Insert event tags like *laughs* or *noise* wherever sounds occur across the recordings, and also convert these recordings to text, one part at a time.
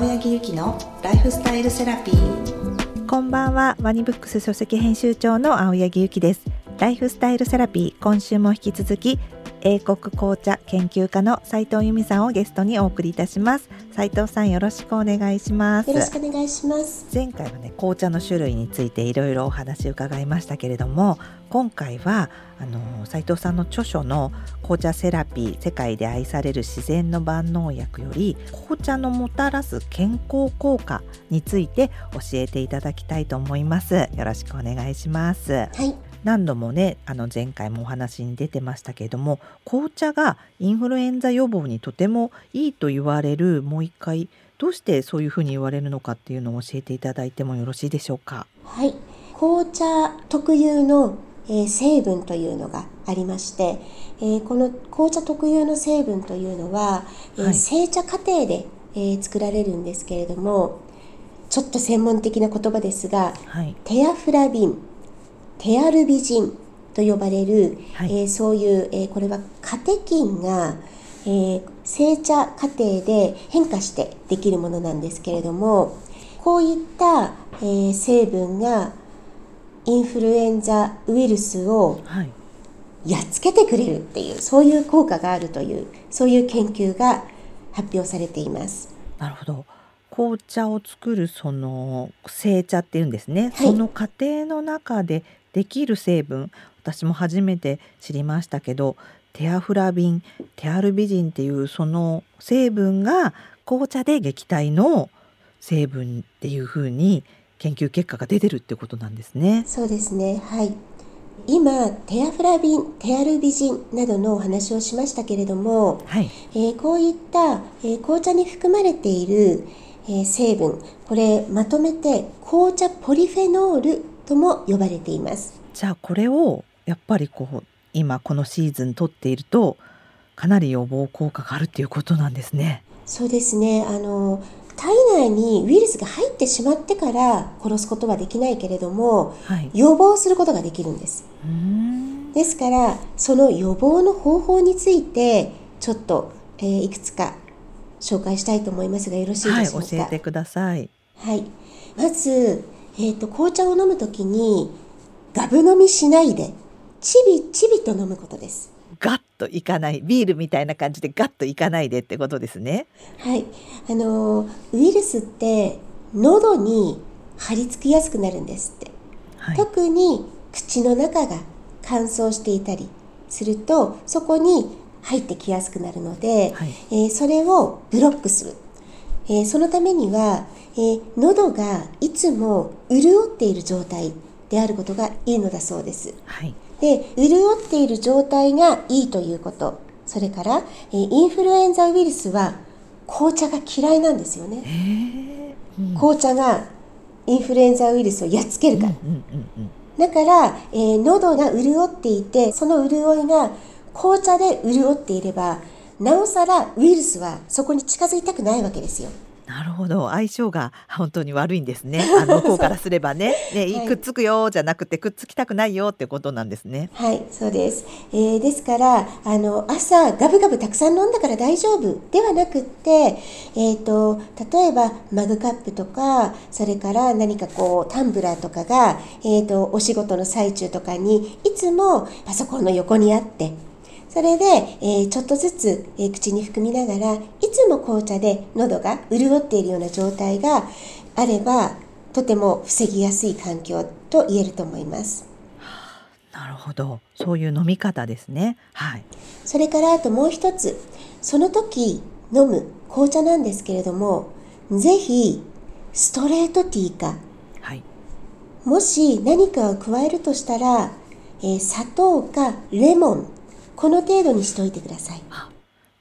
青柳ゆきのライフスタイルセラピー。こんばんは。ワニブックス書籍編集長の青柳ゆきです。ライフスタイルセラピー今週も引き続き英国紅茶研究家の斉藤由美さんをゲストにお送りいたします。斉藤さんよろしくお願いします。よろしくお願いします。前回はね紅茶の種類についていろいろお話伺いましたけれども今回はあの斉藤さんの著書の紅茶セラピー世界で愛される自然の万能薬より紅茶のもたらす健康効果について教えていただきたいと思います。よろしくお願いします。はい何度もねあの前回もお話に出てましたけれども紅茶がインフルエンザ予防にとてもいいと言われるもう一回どうしてそういうふうに言われるのかっていうのを教えていただいてもよろしいでしょうか？はい。紅茶特有の、えー、成分というのがありまして、えー、この紅茶特有の成分というのは、えーはい、製茶過程で、えー、作られるんですけれどもちょっと専門的な言葉ですが、はい、テアフラビンテアルビジンと呼ばれる、はい、えー、そういう、えー、これはカテキンが、えー、成茶過程で変化してできるものなんですけれどもこういった、えー、成分がインフルエンザウイルスをやっつけてくれるっていう、そういう効果があるというそういう研究が発表されています。なるほど。紅茶を作るその製茶っていうんですね、はい、その過程の中でできる成分私も初めて知りましたけどテアフラビンテアルビジンっていうその成分が紅茶で撃退の成分っていうふうに研究結果が出てるってことなんですね。そうですね。はい。今テアフラビンテアルビジンなどのお話をしましたけれども、はい、えー、こういった、えー、紅茶に含まれている、えー、成分これまとめて紅茶ポリフェノールとも呼ばれています。じゃあこれをやっぱりこう今このシーズン取っているとかなり予防効果があるっていうことなんですね。そうですね。あの体内にウイルスが入ってしまってから殺すことはできないけれども、はい、予防することができるんです。ですからその予防の方法についてちょっと、えー、いくつか紹介したいと思いますがよろしいでしょうか、はい、教えてください。はい。まずえーと、紅茶を飲む時にガブ飲みしないでちびちびと飲むことです。ガッといかない。ビールみたいな感じでガッといかないでってことですね。はい。あのウイルスって喉に張り付きやすくなるんですって、はい、特に口の中が乾燥していたりするとそこに入ってきやすくなるので、はい、えー、それをブロックする、えー、そのためにはえー、喉がいつも潤っている状態であることがいいのだそうです。はい、で潤っている状態がいいということそれから、えー、インフルエンザウイルスは紅茶が嫌いなんですよね。うん、紅茶がインフルエンザウイルスをやっつけるから。だから、えー、喉が潤っていてその潤いが紅茶で潤っていればなおさらウイルスはそこに近づいたくないわけですよ。なるほど。相性が本当に悪いんですね。あの向こうから *laughs* すればね。ね、はい、くっつくよじゃなくてくっつきたくないよってことなんですね。はいそうです、えー、ですからあの朝ガブガブたくさん飲んだから大丈夫ではなくってえっ、ー、と例えばマグカップとかそれから何かこうタンブラーとかがえっ、ー、とお仕事の最中とかにいつもパソコンの横にあってそれで、えー、ちょっとずつ、えー、口に含みながらいつも紅茶で喉が潤っているような状態があればとても防ぎやすい環境と言えると思います。なるほどそういう飲み方ですね。はい、それからあともう一つその時飲む紅茶なんですけれどもぜひストレートティーか、はい、もし何かを加えるとしたら、えー、砂糖かレモンこの程度にしておいてください。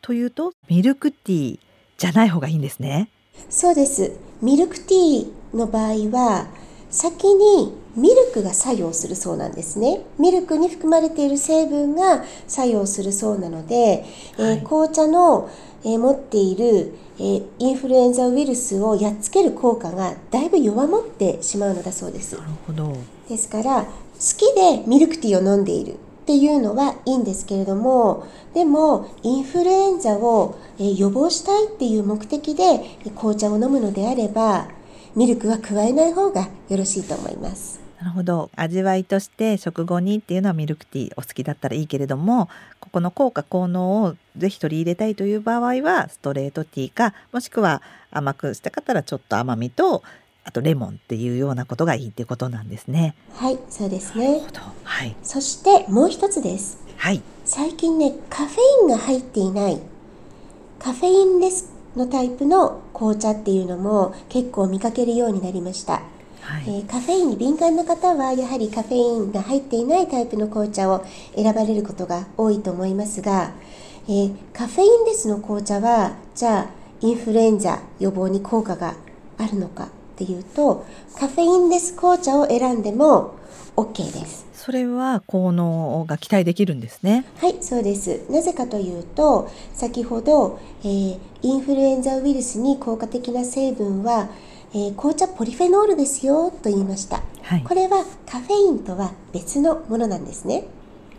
というとミルクティーじゃない方がいいんですね。そうです。ミルクティーの場合は先にミルクが作用するそうなんですね。ミルクに含まれている成分が作用するそうなので、はい、えー、紅茶の、えー、持っている、えー、インフルエンザウイルスをやっつける効果がだいぶ弱まってしまうのだそうです。なるほど。ですから好きでミルクティーを飲んでいるっていうのはいいんですけれどもでもインフルエンザを予防したいっていう目的で紅茶を飲むのであればミルクは加えない方がよろしいと思います。なるほど味わいとして食後にっていうのはミルクティーお好きだったらいいけれどもここの効果効能をぜひ取り入れたいという場合はストレートティーかもしくは甘くしたかったらちょっと甘みとあとレモンっていうようなことがいいってことなんですね。はいそうですね。はい。そしてもう一つです。はい。最近ねカフェインが入っていないカフェインレスのタイプの紅茶っていうのも結構見かけるようになりました。はい、えー、カフェインに敏感な方はやはりカフェインが入っていないタイプの紅茶を選ばれることが多いと思いますが、えー、カフェインレスの紅茶はじゃあインフルエンザ予防に効果があるのかっていうとカフェインレス紅茶を選んでも OK です。それは効能が期待できるんですね。はい、そうです。なぜかというと、先ほど、えー、インフルエンザウイルスに効果的な成分は、えー、紅茶ポリフェノールですよと言いました、はい、これはカフェインとは別のものなんですね。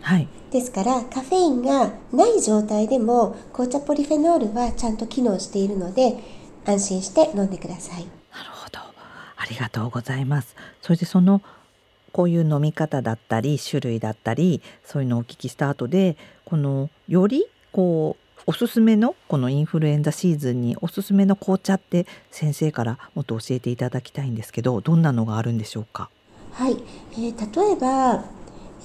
はい、ですからカフェインがない状態でも紅茶ポリフェノールはちゃんと機能しているので安心して飲んでください。ありがとうございます。それでそのこういう飲み方だったり種類だったりそういうのをお聞きした後でこのよりこうおすすめのこのインフルエンザシーズンにおすすめの紅茶って先生からもっと教えていただきたいんですけどどんなのがあるんでしょうか？はい、えー、例えば、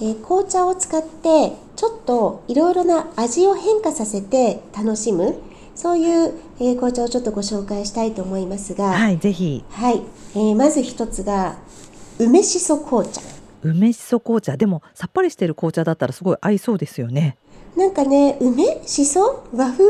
えー、紅茶を使ってちょっといろいろな味を変化させて楽しむ。そういう、えー、紅茶をちょっとご紹介したいと思いますがはいぜひ、はい。えー、まず一つが梅しそ紅茶。梅しそ紅茶。でもさっぱりしてる紅茶だったらすごい合いそうですよね。なんかね梅しそ和風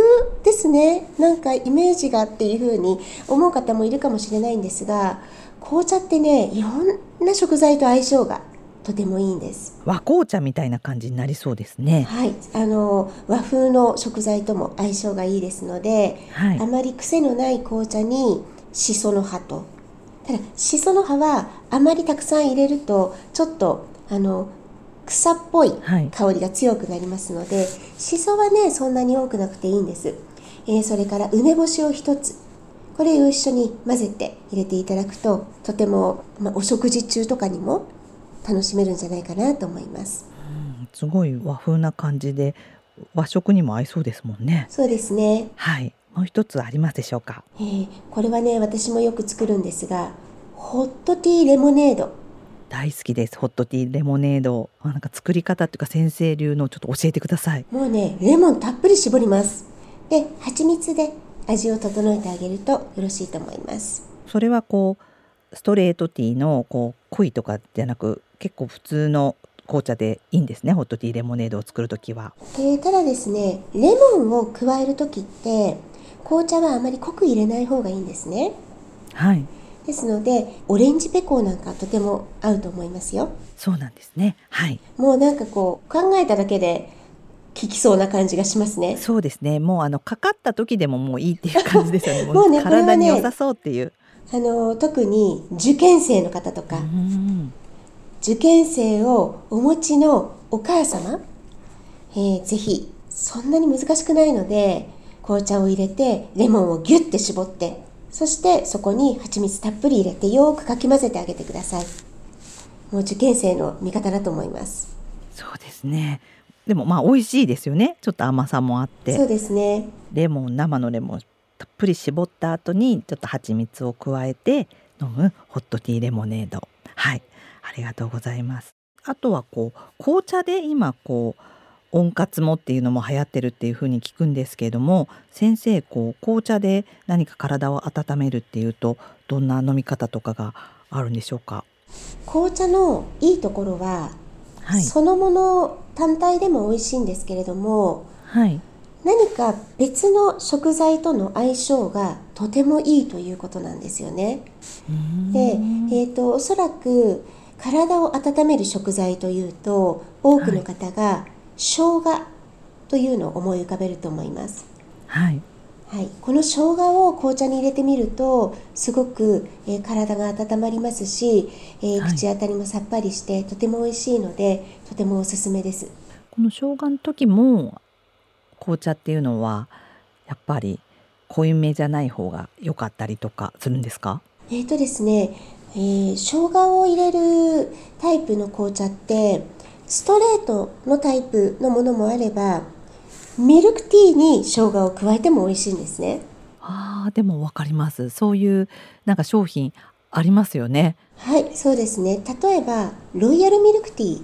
ですね。なんかイメージがっていう風に思う方もいるかもしれないんですが紅茶ってねいろんな食材と相性がとてもいいんです。和紅茶みたいな感じになりそうですね。はい。あの和風の食材とも相性がいいですので、はい、あまり癖のない紅茶にしその葉と。ただしその葉はあまりたくさん入れるとちょっとあの草っぽい香りが強くなりますので、はい、しそはねそんなに多くなくていいんです、えー、それから梅干しを1つ。これを一緒に混ぜて入れていただくととても、まあ、お食事中とかにも楽しめるんじゃないかなと思います、うん、すごい和風な感じで和食にも合いそうですもんね。そうですね。はい。もう一つありますでしょうか、えー、これはね私もよく作るんですがホットティーレモネード。大好きです。ホットティーレモネード。なんか作り方っていうか先生流のちょっと教えてください。もうねレモンたっぷり絞ります。で蜂蜜で味を整えてあげるとよろしいと思います。それはこうストレートティーのこう濃いとかじゃなく結構普通の紅茶でいいんですねホットティーレモネードを作る時は。でただですねレモンを加える時って紅茶はあまり濃く入れない方がいいんですね。はい。ですのでオレンジペコーなんかとても合うと思いますよ。そうなんですね。はい。もうなんかこう考えただけで効きそうな感じがしますね。そうですね。もうあのかかった時でももういいっていう感じですよね。*laughs* もうね体に良さそうっていう、あの特に受験生の方とか受験生をお持ちのお母様、えー、ぜひそんなに難しくないので紅茶を入れてレモンをギュッて絞ってそしてそこに蜂蜜たっぷり入れてよくかき混ぜてあげてください。もう受験生の味方だと思います。そうですね。でもまあ美味しいですよね。ちょっと甘さもあって。そうですね。レモン生のレモンたっぷり絞った後にちょっと蜂蜜を加えて飲むホットティーレモネード。はい。ありがとうございます。あとはこう紅茶で今こう温活もっていうのも流行ってるっていうふうに聞くんですけれども先生こう紅茶で何か体を温めるっていうとどんな飲み方とかがあるんでしょうか？紅茶のいいところは、はい、そのもの単体でも美味しいんですけれども、はい、何か別の食材との相性がとてもいいということなんですよね。で、えーと、おそらく体を温める食材というと多くの方が、はい生姜というのを思い浮かべると思います。はい。はい、この生姜を紅茶に入れてみるとすごく、えー、体が温まりますし、えー、口当たりもさっぱりして、とても美味しいのでとてもおすすめです。この生姜の時も紅茶っていうのはやっぱり濃いめじゃない方が良かったりとかするんですか？えっ、とですね、えー、生姜を入れるタイプの紅茶ってストレートのタイプのものもあればミルクティーに生姜を加えても美味しいんですね。あでも分かります。そういうなんか商品ありますよね。はいそうですね。例えばロイヤルミルクティーっ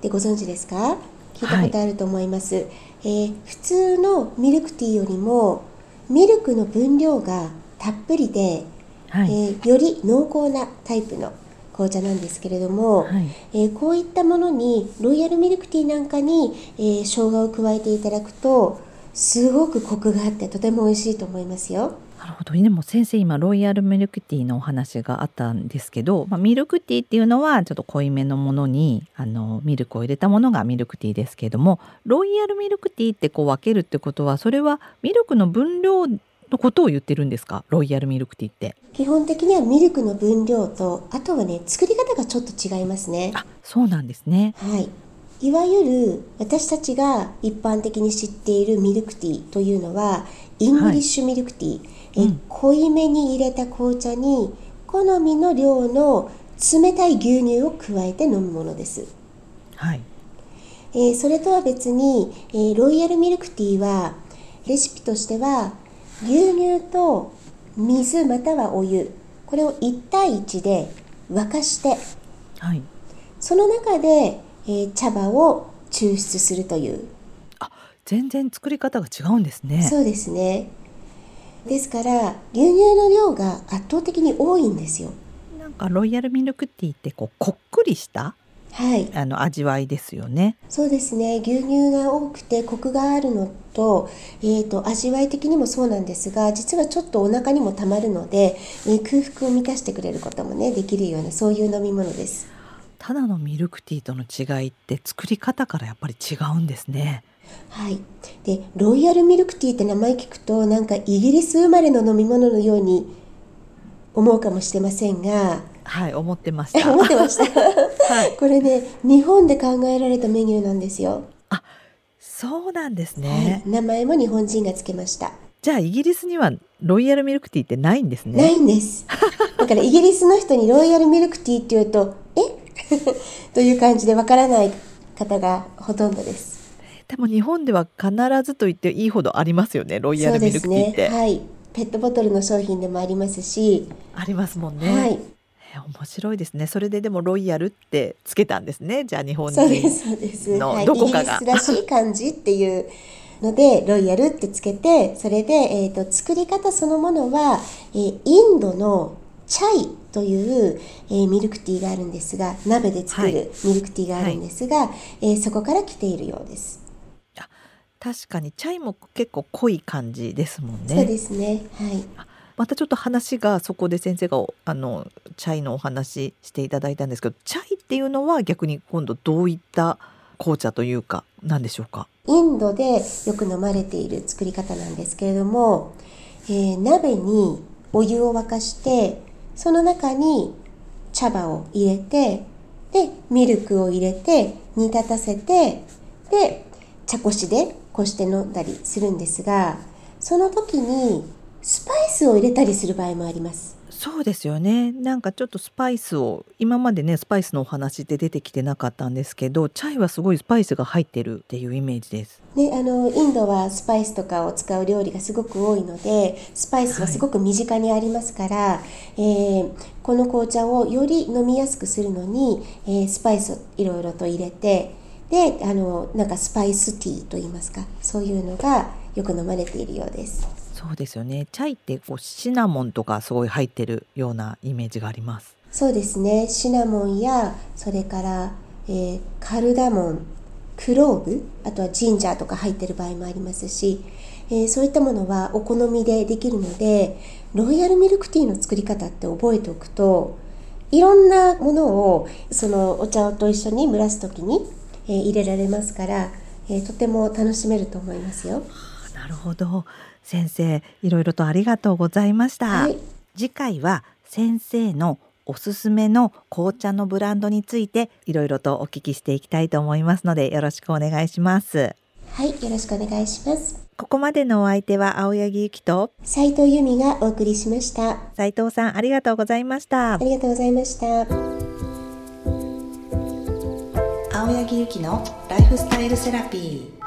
てご存知ですか？聞いたことあると思います、はい、えー、普通のミルクティーよりもミルクの分量がたっぷりで、はい、えー、より濃厚なタイプの紅茶なんですけれども、はい、えー、こういったものにロイヤルミルクティーなんかに、えー、生姜を加えていただくとすごくコクがあってとても美味しいと思いますよ。なるほど。でも先生今ロイヤルミルクティーのお話があったんですけど、まあ、ミルクティーっていうのはちょっと濃いめのものにあのミルクを入れたものがミルクティーですけれどもロイヤルミルクティーってこう分けるってことはそれはミルクの分量のことを言ってるんですか？ロイヤルミルクティーって。基本的にはミルクの分量とあとはね作り方がちょっと違いますね。あそうなんですね。はい。いわゆる私たちが一般的に知っているミルクティーというのはイングリッシュミルクティー、はい、え、うん、濃いめに入れた紅茶に好みの量の冷たい牛乳を加えて飲むものです。はい。えー、それとは別に、えー、ロイヤルミルクティーはレシピとしては牛乳と水またはお湯これを1対1で沸かして、はい、その中で、えー、茶葉を抽出するという。あ全然作り方が違うんですね。そうですねですから牛乳の量が圧倒的に多いんですよなんかロイヤルミルクティーってこうこっくりしたはい、あの味わいですよね。そうですね。牛乳が多くてコクがあるのと、えっ、ー、と味わい的にもそうなんですが、実はちょっとお腹にもたまるので、えー、空腹を満たしてくれることもねできるようなそういう飲み物です。ただのミルクティーとの違いって作り方からやっぱり違うんですね。はい。で、ロイヤルミルクティーって名前聞くとなんかイギリス生まれの飲み物のように思うかもしれませんが。はい思ってました。思ってました、*laughs* はい、これね日本で考えられたメニューなんですよ。あそうなんですね、はい、名前も日本人がつけました。じゃあイギリスにはロイヤルミルクティーってないんですね。ないんです。*laughs* だからイギリスの人にロイヤルミルクティーって言うとえ？*laughs* という感じでわからない方がほとんどですでも日本では必ずと言っていいほどありますよねロイヤルミルクティーって、ね、はい。ペットボトルの商品でもありますし。ありますもんね。はい。面白いですね。それででもロイヤルってつけたんですね。じゃあ日本人のどこかが、はい、イギリスらしい感じっていうので *laughs* ロイヤルってつけて、それでえっ、ー、と作り方そのものは、えー、インドのチャイという、えー、ミルクティーがあるんですが、鍋で作るミルクティーがあるんですが、はい、えー、そこから来ているようです。確かにチャイも結構濃い感じですもんね。そうですね。はい。またちょっと話がそこで先生があのチャイのお話していただいたんですけどチャイっていうのは逆に今度どういった紅茶というか何でしょうか？インドでよく飲まれている作り方なんですけれども、えー、鍋にお湯を沸かしてその中に茶葉を入れてでミルクを入れて煮立たせてで茶こしでこして飲んだりするんですがその時にスパイスを入れたりする場合もあります。そうですよねなんかちょっとスパイスを今までねスパイスのお話って出てきてなかったんですけどチャイはすごいスパイスが入ってるっていうイメージです。ね、あのインドはスパイスとかを使う料理がすごく多いのでスパイスはすごく身近にありますから、はい、えー、この紅茶をより飲みやすくするのに、えー、スパイスをいろいろと入れてであのなんかスパイスティーといいますかそういうのがよく飲まれているようです。そうですよね。チャイってこうシナモンとかすごい入ってるようなイメージがあります。そうですね。シナモンやそれから、えー、カルダモンクローブあとはジンジャーとか入ってる場合もありますし、えー、そういったものはお好みでできるのでロイヤルミルクティーの作り方って覚えておくといろんなものをそのお茶と一緒に蒸らす時に、えー、入れられますから、えー、とても楽しめると思いますよ。なるほど。先生いろいろとありがとうございました、はい、次回は先生のおすすめの紅茶のブランドについていろいろとお聞きしていきたいと思いますのでよろしくお願いします。はいよろしくお願いします。ここまでのお相手は青柳ゆきと斉藤由美がお送りしました。斉藤さんありがとうございました。ありがとうございました青柳ゆきのライフスタイルセラピー。